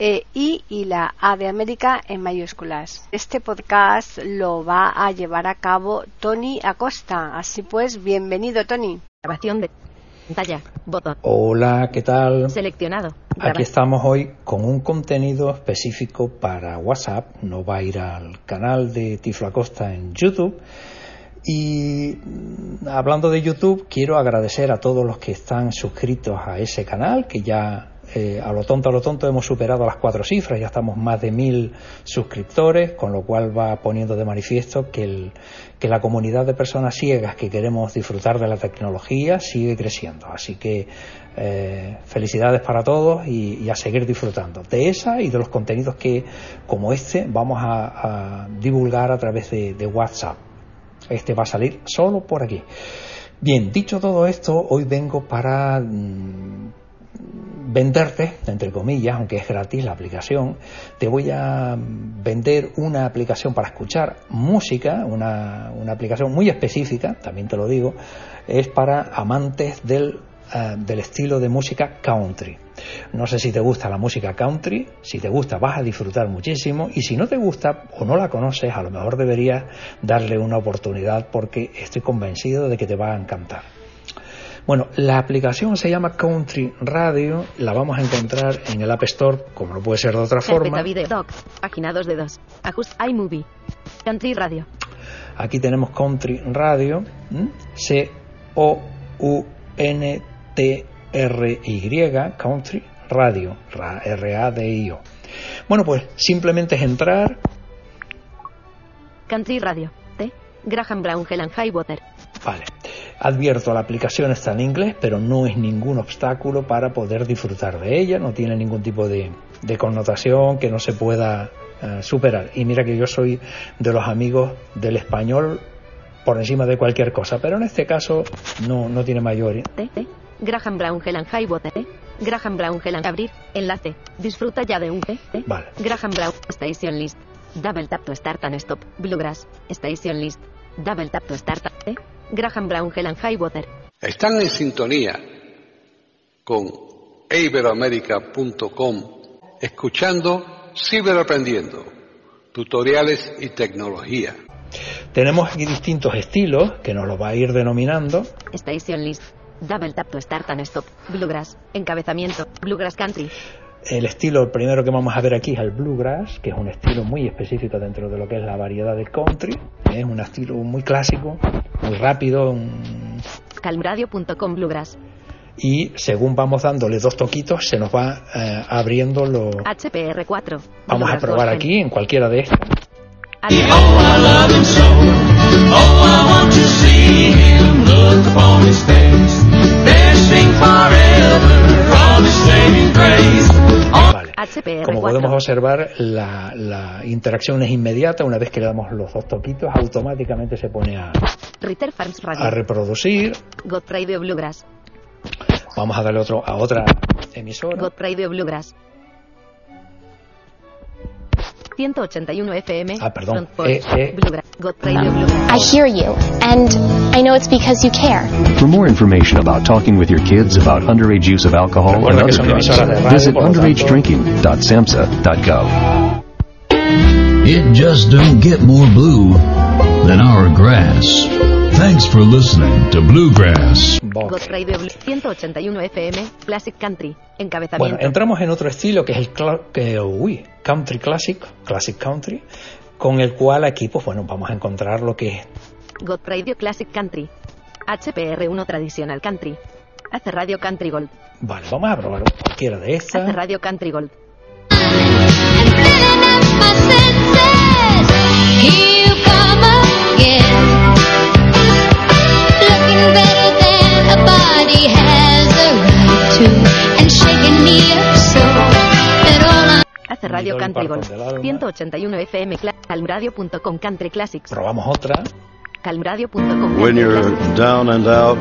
e I y la A de América en mayúsculas. Este podcast lo va a llevar a cabo Tony Acosta. Así pues, bienvenido Tony. Grabación de pantalla. Botón. Hola, ¿qué tal? Seleccionado. Aquí estamos hoy con un contenido específico para WhatsApp. No va a ir al canal de Tiflo Acosta en YouTube. Y mm, hablando de YouTube, quiero agradecer a todos los que están suscritos a ese canal, que ya eh, a lo tonto, a lo tonto hemos superado las cuatro cifras, ya estamos más de mil suscriptores, con lo cual va poniendo de manifiesto que, la comunidad de personas ciegas que queremos disfrutar de la tecnología sigue creciendo. Así que eh, felicidades para todos y, a seguir disfrutando de esa y de los contenidos que, como este, vamos a, divulgar a través de, de WhatsApp. Este va a salir solo por aquí. Bien, dicho todo esto, hoy vengo para mm, venderte, entre comillas, aunque es gratis la aplicación, te voy a vender una aplicación para escuchar música, una, una aplicación muy específica, también te lo digo, es para amantes del, eh, del estilo de música country. No sé si te gusta la música country, si te gusta vas a disfrutar muchísimo y si no te gusta o no la conoces, a lo mejor deberías darle una oportunidad porque estoy convencido de que te va a encantar. Bueno, la aplicación se llama Country Radio, la vamos a encontrar en el App Store, como no puede ser de otra forma. Video, doc, página 2 de 2, Ajust iMovie, Country Radio. Aquí tenemos Country Radio, C-O-U-N-T-R-Y, Country Radio, R-A-D-I-O. Bueno, pues simplemente es entrar. Country Radio, T. Graham Brown, Helen Highwater. Vale. Advierto, la aplicación está en inglés, pero no es ningún obstáculo para poder disfrutar de ella, no tiene ningún tipo de, connotación que no se pueda eh, superar. Y mira que yo soy de los amigos del español por encima de cualquier cosa, pero en este caso no, no tiene mayor. Graham Brown Helen Highwater. Graham Brown Helen abrir. Enlace. Disfruta ya de un. Vale. Graham Brown Station List. Double tap to start and stop. Bluegrass. Station List. Double tap to start. Graham Brown, Helen Highwater. Están en sintonía con iberoamerica.com, escuchando Ciberaprendiendo, tutoriales y tecnología. Tenemos aquí distintos estilos que nos los va a ir denominando. Station List, Double Tap to Start and Stop, Bluegrass, Encabezamiento, Bluegrass Country, el estilo primero que vamos a ver aquí es el bluegrass, que es un estilo muy específico dentro de lo que es la variedad de country. Es un estilo muy clásico, muy rápido. Calmradio.com bluegrass. Y según vamos dándole dos toquitos, se nos va eh, abriendo lo. HPR4. Vamos a probar aquí en cualquiera de estas. Como podemos observar, la, interacción es inmediata. Una vez que le damos los dos toquitos, automáticamente se pone a, a reproducir. Bluegrass. Vamos a darle otro a otra emisora. Bluegrass. 181 FM. Ah, perdón. Eh, eh. I hear you, and I know it's because you care. For more information about talking with your kids about underage use of alcohol and other drugs, visit underagedrinking.samhsa.gov. It just don't get more blue than our grass. Thanks for listening to Bluegrass. Radio 181 FM, Classic Country, encabezamiento. Bueno, entramos en otro estilo que es el que, uy, Country Classic, Classic Country, con el cual aquí, pues bueno, vamos a encontrar lo que es. God Radio Classic Country, HPR1 Tradicional Country, Hace Radio Country Gold. Vale, vamos a probar cualquiera de estas. Hace Radio Country Gold. Radio Country Dolly Golf. Parton del alma. 181 FM calmradio.com Country Classics. Probamos otra. calmradio.com When you're down and out,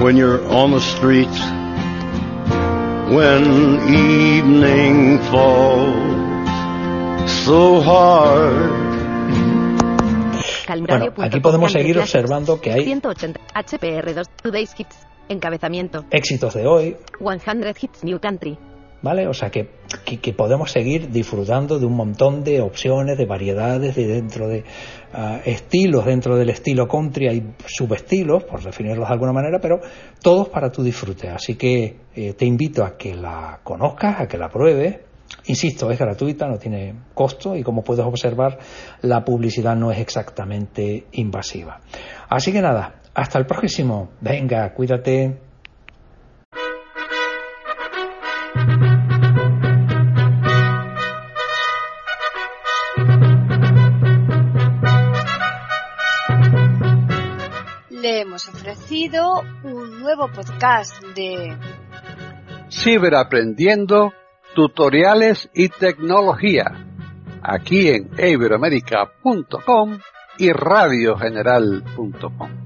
when you're on the street, when evening falls so hard. Calmradio.com Bueno, aquí podemos seguir observando que hay 180 HPR2 Today's Hits. Encabezamiento. éxitos de hoy, 100 Hits New Country. ¿vale? O sea que, que, que podemos seguir disfrutando de un montón de opciones, de variedades, de dentro de ah, estilos, dentro del estilo country hay subestilos, por definirlos de alguna manera, pero todos para tu disfrute. Así que eh, te invito a que la conozcas, a que la pruebes. Insisto, es gratuita, no tiene costo y como puedes observar, la publicidad no es exactamente invasiva. Así que nada, hasta el próximo. Venga, cuídate. Le hemos ofrecido un nuevo podcast de Ciberaprendiendo, tutoriales y tecnología. Aquí en iberoamerica.com y radiogeneral.com.